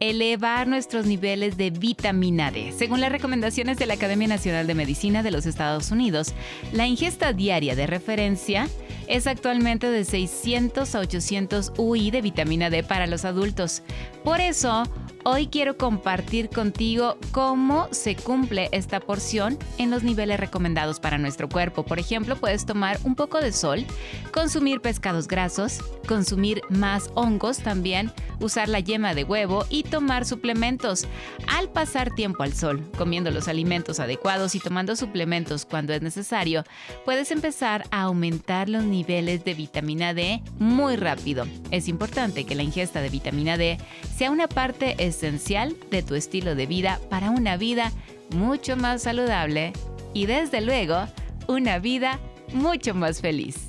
elevar nuestros niveles de vitamina D. Según las recomendaciones de la Academia Nacional de Medicina de los Estados Unidos, la ingesta diaria de referencia es actualmente de 600 a 800 UI de vitamina D para los adultos. Por eso, Hoy quiero compartir contigo cómo se cumple esta porción en los niveles recomendados para nuestro cuerpo. Por ejemplo, puedes tomar un poco de sol, consumir pescados grasos, consumir más hongos también, usar la yema de huevo y tomar suplementos. Al pasar tiempo al sol, comiendo los alimentos adecuados y tomando suplementos cuando es necesario, puedes empezar a aumentar los niveles de vitamina D muy rápido. Es importante que la ingesta de vitamina D sea una parte esencial de tu estilo de vida para una vida mucho más saludable y desde luego una vida mucho más feliz.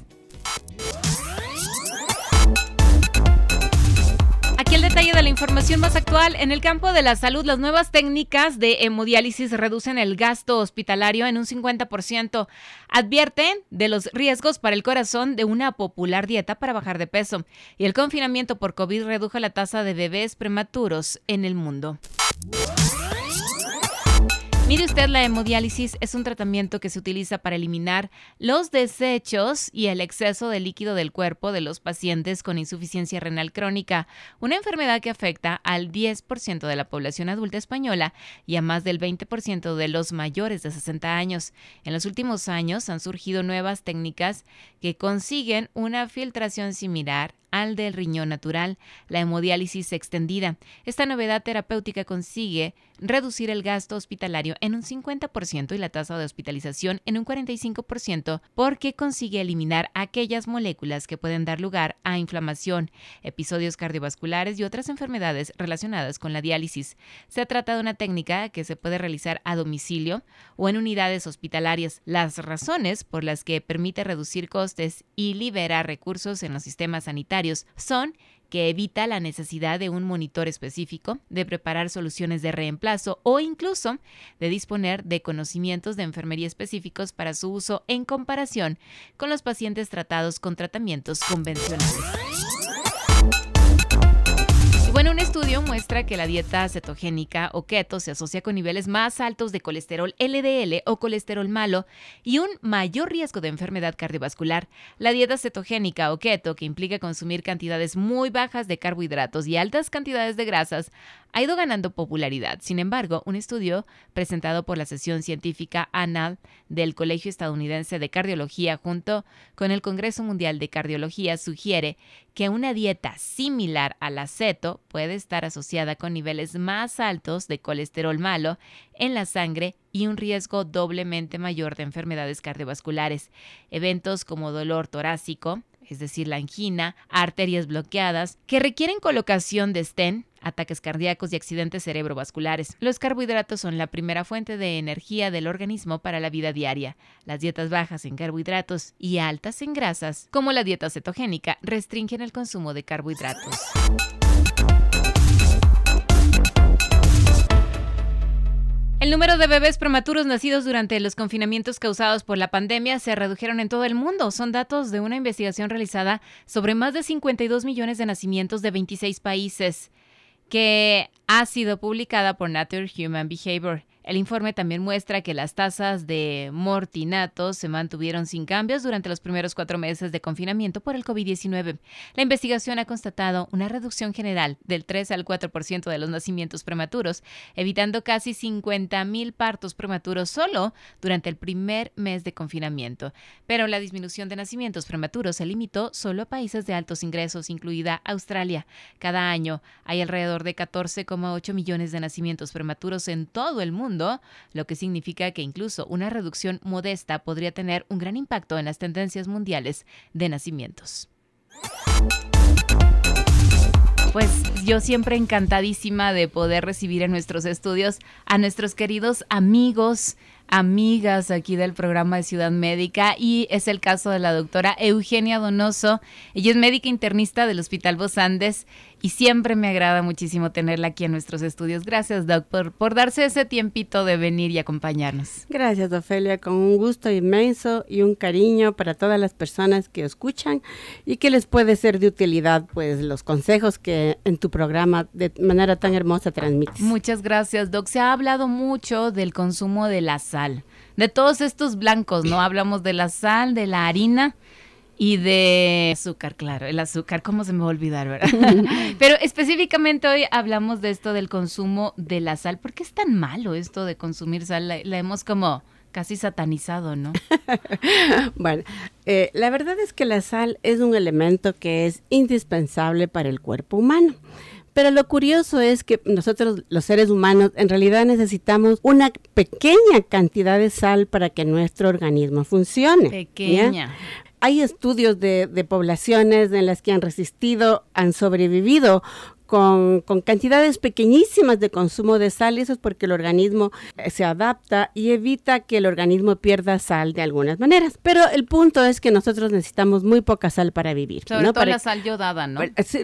El detalle de la información más actual. En el campo de la salud, las nuevas técnicas de hemodiálisis reducen el gasto hospitalario en un 50%. Advierten de los riesgos para el corazón de una popular dieta para bajar de peso. Y el confinamiento por COVID redujo la tasa de bebés prematuros en el mundo. Mire usted, la hemodiálisis es un tratamiento que se utiliza para eliminar los desechos y el exceso de líquido del cuerpo de los pacientes con insuficiencia renal crónica, una enfermedad que afecta al 10% de la población adulta española y a más del 20% de los mayores de 60 años. En los últimos años han surgido nuevas técnicas que consiguen una filtración similar al del riñón natural, la hemodiálisis extendida. Esta novedad terapéutica consigue reducir el gasto hospitalario en un 50% y la tasa de hospitalización en un 45% porque consigue eliminar aquellas moléculas que pueden dar lugar a inflamación, episodios cardiovasculares y otras enfermedades relacionadas con la diálisis. Se trata de una técnica que se puede realizar a domicilio o en unidades hospitalarias. Las razones por las que permite reducir costes y liberar recursos en los sistemas sanitarios son que evita la necesidad de un monitor específico, de preparar soluciones de reemplazo o incluso de disponer de conocimientos de enfermería específicos para su uso en comparación con los pacientes tratados con tratamientos convencionales. Bueno, un estudio muestra que la dieta cetogénica o keto se asocia con niveles más altos de colesterol LDL o colesterol malo y un mayor riesgo de enfermedad cardiovascular. La dieta cetogénica o keto, que implica consumir cantidades muy bajas de carbohidratos y altas cantidades de grasas, ha ido ganando popularidad. Sin embargo, un estudio presentado por la sesión científica ANAL del Colegio Estadounidense de Cardiología junto con el Congreso Mundial de Cardiología sugiere que una dieta similar a la ceto puede estar asociada con niveles más altos de colesterol malo en la sangre y un riesgo doblemente mayor de enfermedades cardiovasculares. Eventos como dolor torácico, es decir, la angina, arterias bloqueadas, que requieren colocación de stent, ataques cardíacos y accidentes cerebrovasculares. Los carbohidratos son la primera fuente de energía del organismo para la vida diaria. Las dietas bajas en carbohidratos y altas en grasas, como la dieta cetogénica, restringen el consumo de carbohidratos. El número de bebés prematuros nacidos durante los confinamientos causados por la pandemia se redujeron en todo el mundo. Son datos de una investigación realizada sobre más de 52 millones de nacimientos de 26 países que ha sido publicada por Nature Human Behavior. El informe también muestra que las tasas de mortinatos se mantuvieron sin cambios durante los primeros cuatro meses de confinamiento por el COVID-19. La investigación ha constatado una reducción general del 3 al 4% de los nacimientos prematuros, evitando casi 50.000 partos prematuros solo durante el primer mes de confinamiento. Pero la disminución de nacimientos prematuros se limitó solo a países de altos ingresos, incluida Australia. Cada año hay alrededor de 14,8 millones de nacimientos prematuros en todo el mundo lo que significa que incluso una reducción modesta podría tener un gran impacto en las tendencias mundiales de nacimientos. Pues yo siempre encantadísima de poder recibir en nuestros estudios a nuestros queridos amigos, amigas aquí del programa de Ciudad Médica y es el caso de la doctora Eugenia Donoso. Ella es médica internista del Hospital Bos Andes y siempre me agrada muchísimo tenerla aquí en nuestros estudios. Gracias, Doc, por, darse ese tiempito de venir y acompañarnos. Gracias, Ofelia, con un gusto inmenso y un cariño para todas las personas que escuchan y que les puede ser de utilidad, pues, los consejos que en tu programa de manera tan hermosa transmites. Muchas gracias, Doc. Se ha hablado mucho del consumo de la sal, de todos estos blancos, ¿no? Hablamos de la sal, de la harina y de azúcar, claro, el azúcar, ¿cómo se me va a olvidar, verdad? Pero específicamente hoy hablamos de esto del consumo de la sal. ¿Por qué es tan malo esto de consumir sal? La, hemos como casi satanizado, ¿no? bueno, eh, la verdad es que la sal es un elemento que es indispensable para el cuerpo humano. Pero lo curioso es que nosotros los seres humanos en realidad necesitamos una pequeña cantidad de sal para que nuestro organismo funcione. Pequeña hay estudios de, de, poblaciones en las que han resistido, han sobrevivido con, cantidades pequeñísimas de consumo de sal, y eso es porque el organismo eh, se adapta y evita que el organismo pierda sal de algunas maneras. Pero el punto es que nosotros necesitamos muy poca sal para vivir. Sobre todo la sal yodada, ¿no?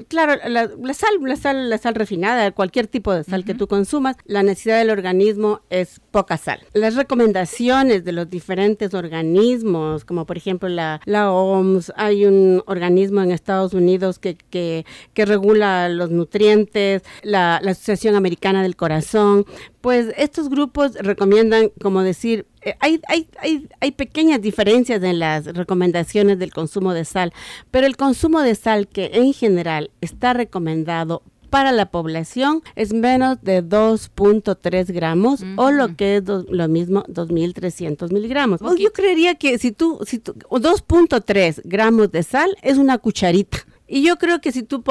claro, la, sal, la sal, la sal refinada, cualquier tipo de sal que tú consumas, la necesidad del organismo es poca sal. Las recomendaciones de los diferentes organismos, como por ejemplo la, la OMS, hay un organismo en Estados Unidos que, que, que regula los nutrientes la, Asociación Americana del Corazón, pues estos grupos recomiendan, como decir, eh, hay, hay, hay, hay, pequeñas diferencias en las recomendaciones del consumo de sal, pero el consumo de sal que en general está recomendado para la población es menos de 2.3 gramos o lo que es lo mismo 2.300 miligramos. yo creería que si tú, si tú 2.3 gramos de sal es una cucharita. Y yo creo que si tú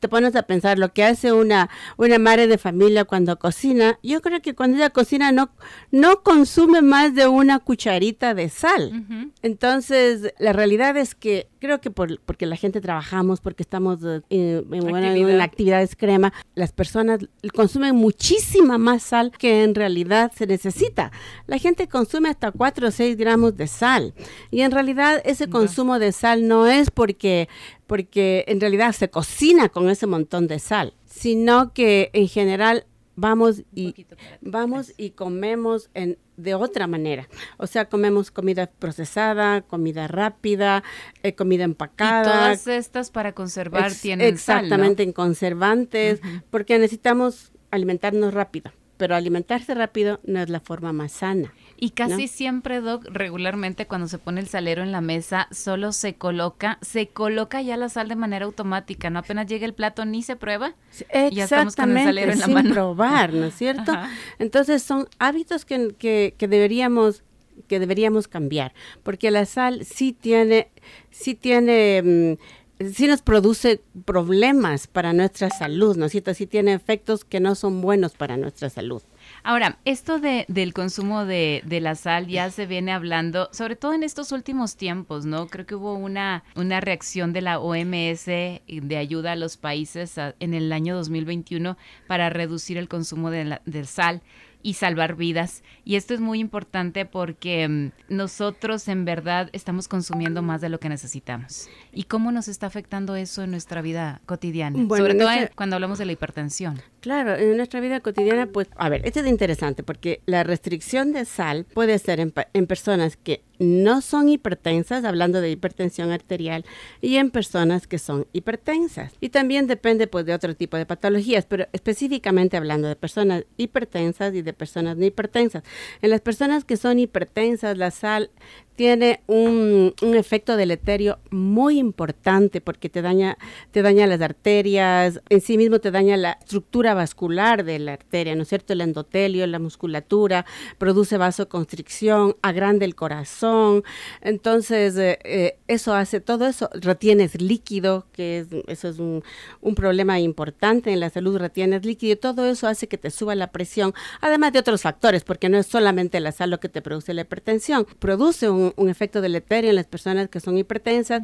te pones a pensar lo que hace una, una madre de familia cuando cocina, yo creo que cuando ella cocina no, no consume más de una cucharita de sal. Entonces, la realidad es que creo que por, porque la gente trabajamos, porque estamos eh, en, actividad. extrema, las personas consumen muchísima más sal que en realidad se necesita. La gente consume hasta 4 o 6 gramos de sal. Y en realidad ese consumo de sal no es porque porque en realidad se cocina con ese montón de sal, sino que en general vamos y vamos y comemos en de otra manera. O sea, comemos comida procesada, comida rápida, eh, comida empacada. Y todas estas para conservar tienen exactamente en conservantes, porque necesitamos alimentarnos rápido, pero alimentarse rápido no es la forma más sana. Y casi siempre, Doc, regularmente cuando se pone el salero en la mesa, solo se coloca, se coloca ya la sal de manera automática, ¿no? Apenas llega el plato ni se prueba. Exactamente, ya estamos con el salero en la sin probar, ¿no es cierto? Entonces son hábitos que, que, que deberíamos que deberíamos cambiar, porque la sal sí tiene, sí tiene mm, sí nos produce problemas para nuestra salud, ¿no es cierto? Sí tiene efectos que no son buenos para nuestra salud. Ahora, esto de, del consumo de, de, la sal ya se viene hablando, sobre todo en estos últimos tiempos, ¿no? Creo que hubo una, una reacción de la OMS de ayuda a los países en el año 2021 para reducir el consumo de, la, de sal y salvar vidas. Y esto es muy importante porque mm, nosotros en verdad estamos consumiendo más de lo que necesitamos. ¿Y cómo nos está afectando eso en nuestra vida cotidiana? Sobre todo cuando hablamos de la hipertensión. Claro, en nuestra vida cotidiana, pues, a ver, esto es interesante porque la restricción de sal puede ser en, en personas que no son hipertensas, hablando de hipertensión arterial, y en personas que son hipertensas. Y también depende pues de otro tipo de patologías, pero específicamente hablando de personas hipertensas y de personas no hipertensas. En las personas que son hipertensas, la sal tiene un, un, efecto deleterio muy importante porque te daña, te daña las arterias, en sí mismo te daña la estructura vascular de la arteria, ¿no es cierto? El endotelio, la musculatura, produce vasoconstricción, agranda el corazón. Entonces, eh, eh, eso hace todo eso. Retienes líquido, que es, eso es un, un problema importante en la salud, retienes líquido. Todo eso hace que te suba la presión, además de otros factores, porque no es solamente la sal lo que te produce la hipertensión, produce un un, efecto deleterio en las personas que son hipertensas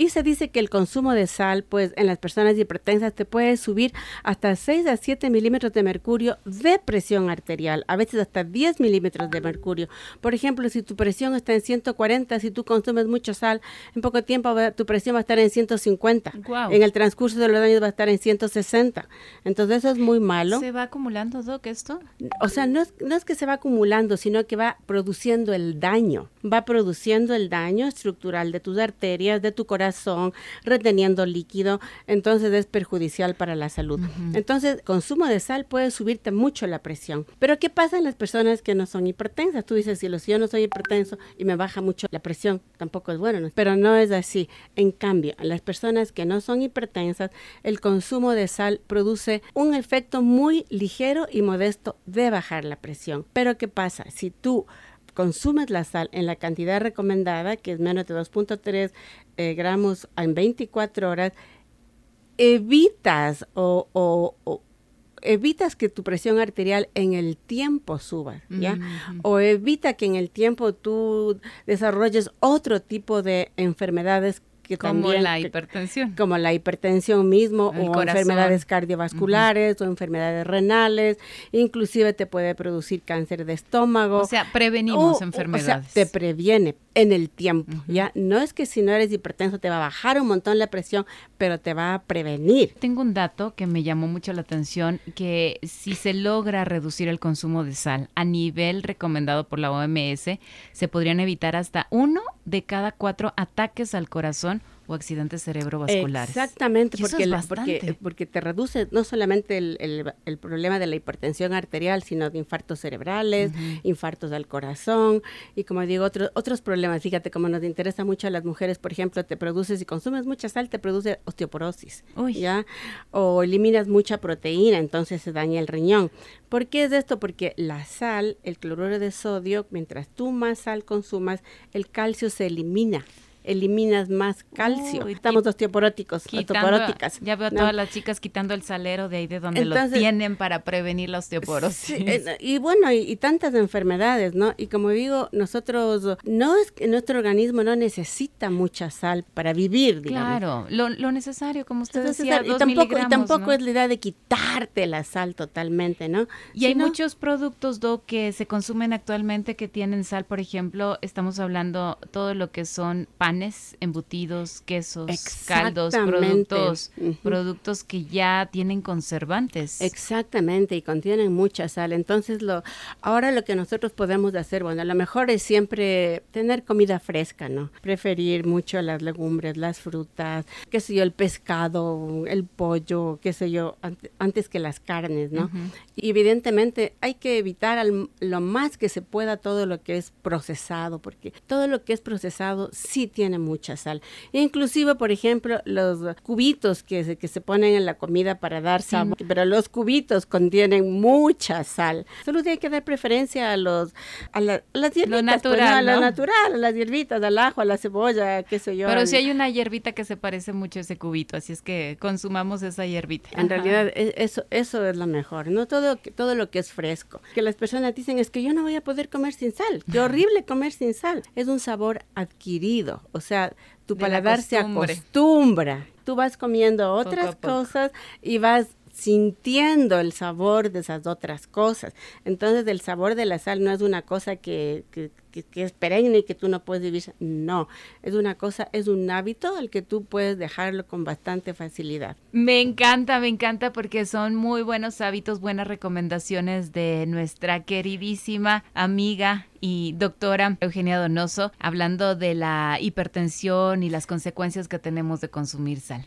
Y se dice que el consumo de sal, pues en las personas hipertensas te puede subir hasta 6 a 7 milímetros de mercurio de presión arterial, a veces hasta 10 milímetros de mercurio. Por ejemplo, si tu presión está en 140, si tú consumes mucho sal, en poco tiempo tu presión va a estar en 150. En el transcurso de los años va a estar en 160. Entonces eso es muy malo. ¿Se va acumulando, Doc, esto? O sea, no es, no es que se va acumulando, sino que va produciendo el daño. Va produciendo el daño estructural de tus arterias, de tu corazón, reteniendo líquido. Entonces es perjudicial para la salud. Entonces, consumo de sal puede subirte mucho la presión. Pero ¿qué pasa en las personas que no son hipertensas? Tú dices, si yo no soy hipertenso y me baja mucho la presión, tampoco es bueno. Pero no es así. En cambio, en las personas que no son hipertensas, el consumo de sal produce un efecto muy ligero y modesto de bajar la presión. Pero ¿qué pasa? Si tú consumes la sal en la cantidad recomendada, que es menos de 2.3 eh, gramos en 24 horas, evitas o, evitas que tu presión arterial en el tiempo suba, ¿ya? O evita que en el tiempo tú desarrolles otro tipo de enfermedades como la hipertensión. como la hipertensión mismo, o enfermedades cardiovasculares, o enfermedades renales, inclusive te puede producir cáncer de estómago. O sea, prevenimos enfermedades. O sea, te previene en el tiempo, ¿ya? No es que si no eres hipertenso te va a bajar un montón la presión, pero te va a prevenir. Tengo un dato que me llamó mucho la atención, que si se logra reducir el consumo de sal a nivel recomendado por la OMS, se podrían evitar hasta uno de cada cuatro ataques al corazón o accidentes cerebrovasculares. Exactamente, porque, porque, te reduce no solamente el, el, problema de la hipertensión arterial, sino de infartos cerebrales, infartos del corazón y como digo, otros otros problemas. Fíjate, como nos interesa mucho a las mujeres, por ejemplo, te produce, si consumes mucha sal, te produce osteoporosis, ¿ya? O eliminas mucha proteína, entonces se daña el riñón. ¿Por qué es esto? Porque la sal, el cloruro de sodio, mientras tú más sal consumas, el calcio se elimina eliminas más calcio. Estamos osteoporóticos, osteoporóticas. Ya veo a todas las chicas quitando el salero de ahí de donde lo tienen para prevenir la osteoporosis. Y bueno, y, tantas enfermedades, ¿no? Y como digo, nosotros, no es que nuestro organismo no necesita mucha sal para vivir, digamos. Claro, lo, necesario, como usted decía, y tampoco, y tampoco es la idea de quitarte la sal totalmente, ¿no? Y hay muchos productos, Do, que se consumen actualmente que tienen sal, por ejemplo, estamos hablando todo lo que son panes embutidos, quesos, caldos, productos, productos que ya tienen conservantes. Exactamente, y contienen mucha sal. Entonces, lo, ahora lo que nosotros podemos hacer, bueno, a lo mejor es siempre tener comida fresca, ¿no? Preferir mucho las legumbres, las frutas, qué sé yo, el pescado, el pollo, qué sé yo, antes, que las carnes, ¿no? Y evidentemente hay que evitar lo más que se pueda todo lo que es procesado, porque todo lo que es procesado sí tiene tiene mucha sal. Inclusive, por ejemplo, los cubitos que se, que se ponen en la comida para dar sabor, pero los cubitos contienen mucha sal. Solo hay que dar preferencia a los a, las hierbitas, lo pues, natural, a lo natural, a las hierbitas, al ajo, a la cebolla, qué sé yo. Pero si hay una hierbita que se parece mucho a ese cubito, así es que consumamos esa hierbita. En realidad e, eso eso es lo mejor, no todo todo lo que es fresco. Que las personas dicen es que yo no voy a poder comer sin sal. Qué horrible comer sin sal. Es un sabor adquirido. O sea, tu paladar se acostumbra. Tú vas comiendo otras cosas y vas sintiendo el sabor de esas otras cosas. Entonces el sabor de la sal no es una cosa que, que, es perenne y que tú no puedes vivir. No, es una cosa, es un hábito al que tú puedes dejarlo con bastante facilidad. Me encanta, me encanta porque son muy buenos hábitos, buenas recomendaciones de nuestra queridísima amiga y doctora Eugenia Donoso, hablando de la hipertensión y las consecuencias que tenemos de consumir sal.